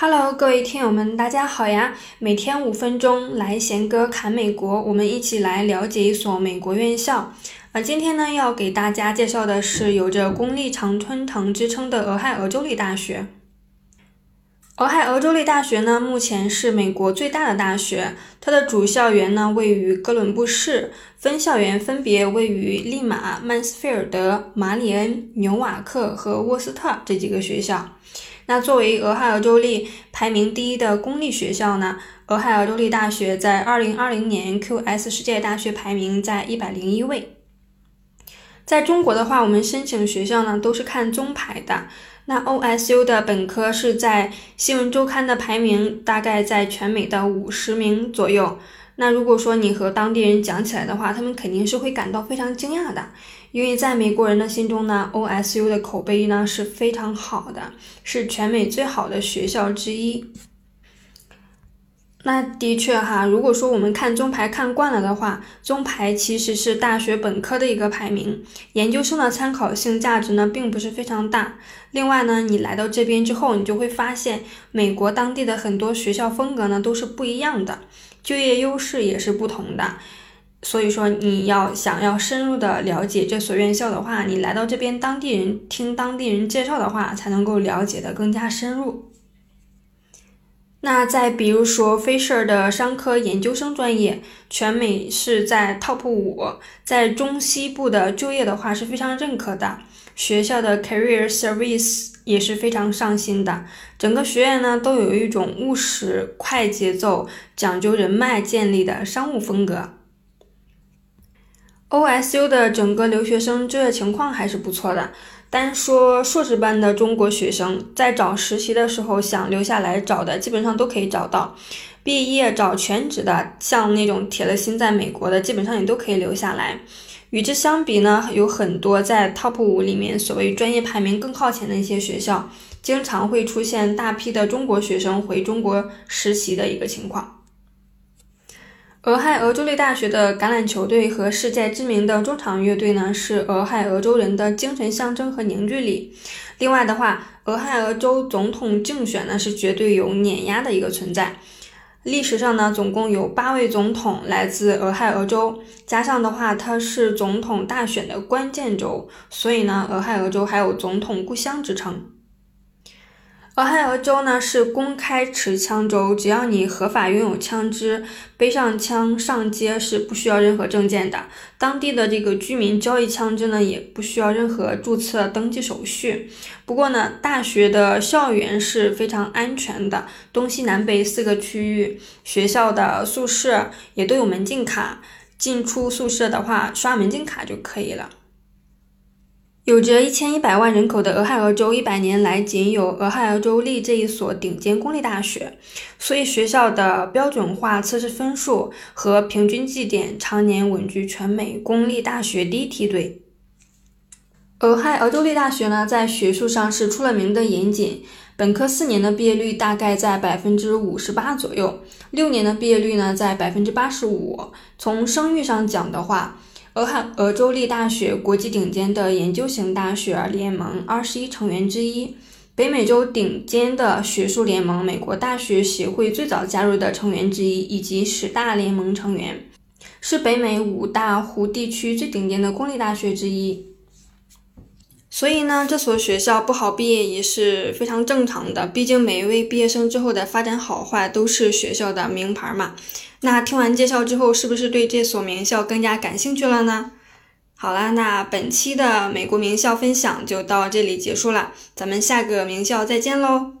Hello，各位听友们，大家好呀！每天五分钟来贤哥侃美国，我们一起来了解一所美国院校。呃，今天呢要给大家介绍的是有着公立常春藤之称的俄亥俄州立大学。俄亥俄州立大学呢，目前是美国最大的大学，它的主校园呢位于哥伦布市，分校园分别位于利马、曼斯菲尔德、马里恩、纽瓦克和沃斯特这几个学校。那作为俄亥俄州立排名第一的公立学校呢，俄亥俄州立大学在二零二零年 QS 世界大学排名在一百零一位。在中国的话，我们申请学校呢都是看中排的。那 OSU 的本科是在新闻周刊的排名大概在全美的五十名左右。那如果说你和当地人讲起来的话，他们肯定是会感到非常惊讶的，因为在美国人的心中呢，OSU 的口碑呢是非常好的，是全美最好的学校之一。那的确哈，如果说我们看中排看惯了的话，中排其实是大学本科的一个排名，研究生的参考性价值呢并不是非常大。另外呢，你来到这边之后，你就会发现美国当地的很多学校风格呢都是不一样的。就业优势也是不同的，所以说你要想要深入的了解这所院校的话，你来到这边当地人听当地人介绍的话，才能够了解的更加深入。那再比如说 Fisher 的商科研究生专业，全美是在 Top 五，在中西部的就业的话是非常认可的。学校的 Career Service 也是非常上心的，整个学院呢都有一种务实、快节奏、讲究人脉建立的商务风格。OSU 的整个留学生就业情况还是不错的，单说硕士班的中国学生在找实习的时候想留下来找的，基本上都可以找到；毕业找全职的，像那种铁了心在美国的，基本上也都可以留下来。与之相比呢，有很多在 Top 五里面所谓专业排名更靠前的一些学校，经常会出现大批的中国学生回中国实习的一个情况。俄亥俄州立大学的橄榄球队和世界知名的中场乐队呢，是俄亥俄州人的精神象征和凝聚力。另外的话，俄亥俄州总统竞选呢，是绝对有碾压的一个存在。历史上呢，总共有八位总统来自俄亥俄州，加上的话，它是总统大选的关键州，所以呢，俄亥俄州还有总统故乡之称。俄亥俄州呢是公开持枪州，只要你合法拥有枪支，背上枪上街是不需要任何证件的。当地的这个居民交易枪支呢，也不需要任何注册登记手续。不过呢，大学的校园是非常安全的，东西南北四个区域，学校的宿舍也都有门禁卡，进出宿舍的话刷门禁卡就可以了。有着一千一百万人口的俄亥俄州，一百年来仅有俄亥俄州立这一所顶尖公立大学，所以学校的标准化测试分数和平均绩点常年稳居全美公立大学第一梯队。俄亥俄州立大学呢，在学术上是出了名的严谨，本科四年的毕业率大概在百分之五十八左右，六年的毕业率呢在百分之八十五。从声誉上讲的话，俄亥俄州立大学国际顶尖的研究型大学联盟二十一成员之一，北美洲顶尖的学术联盟美国大学协会最早加入的成员之一，以及十大联盟成员，是北美五大湖地区最顶尖的公立大学之一。所以呢，这所学校不好毕业也是非常正常的，毕竟每一位毕业生之后的发展好坏都是学校的名牌嘛。那听完介绍之后，是不是对这所名校更加感兴趣了呢？好了，那本期的美国名校分享就到这里结束了，咱们下个名校再见喽。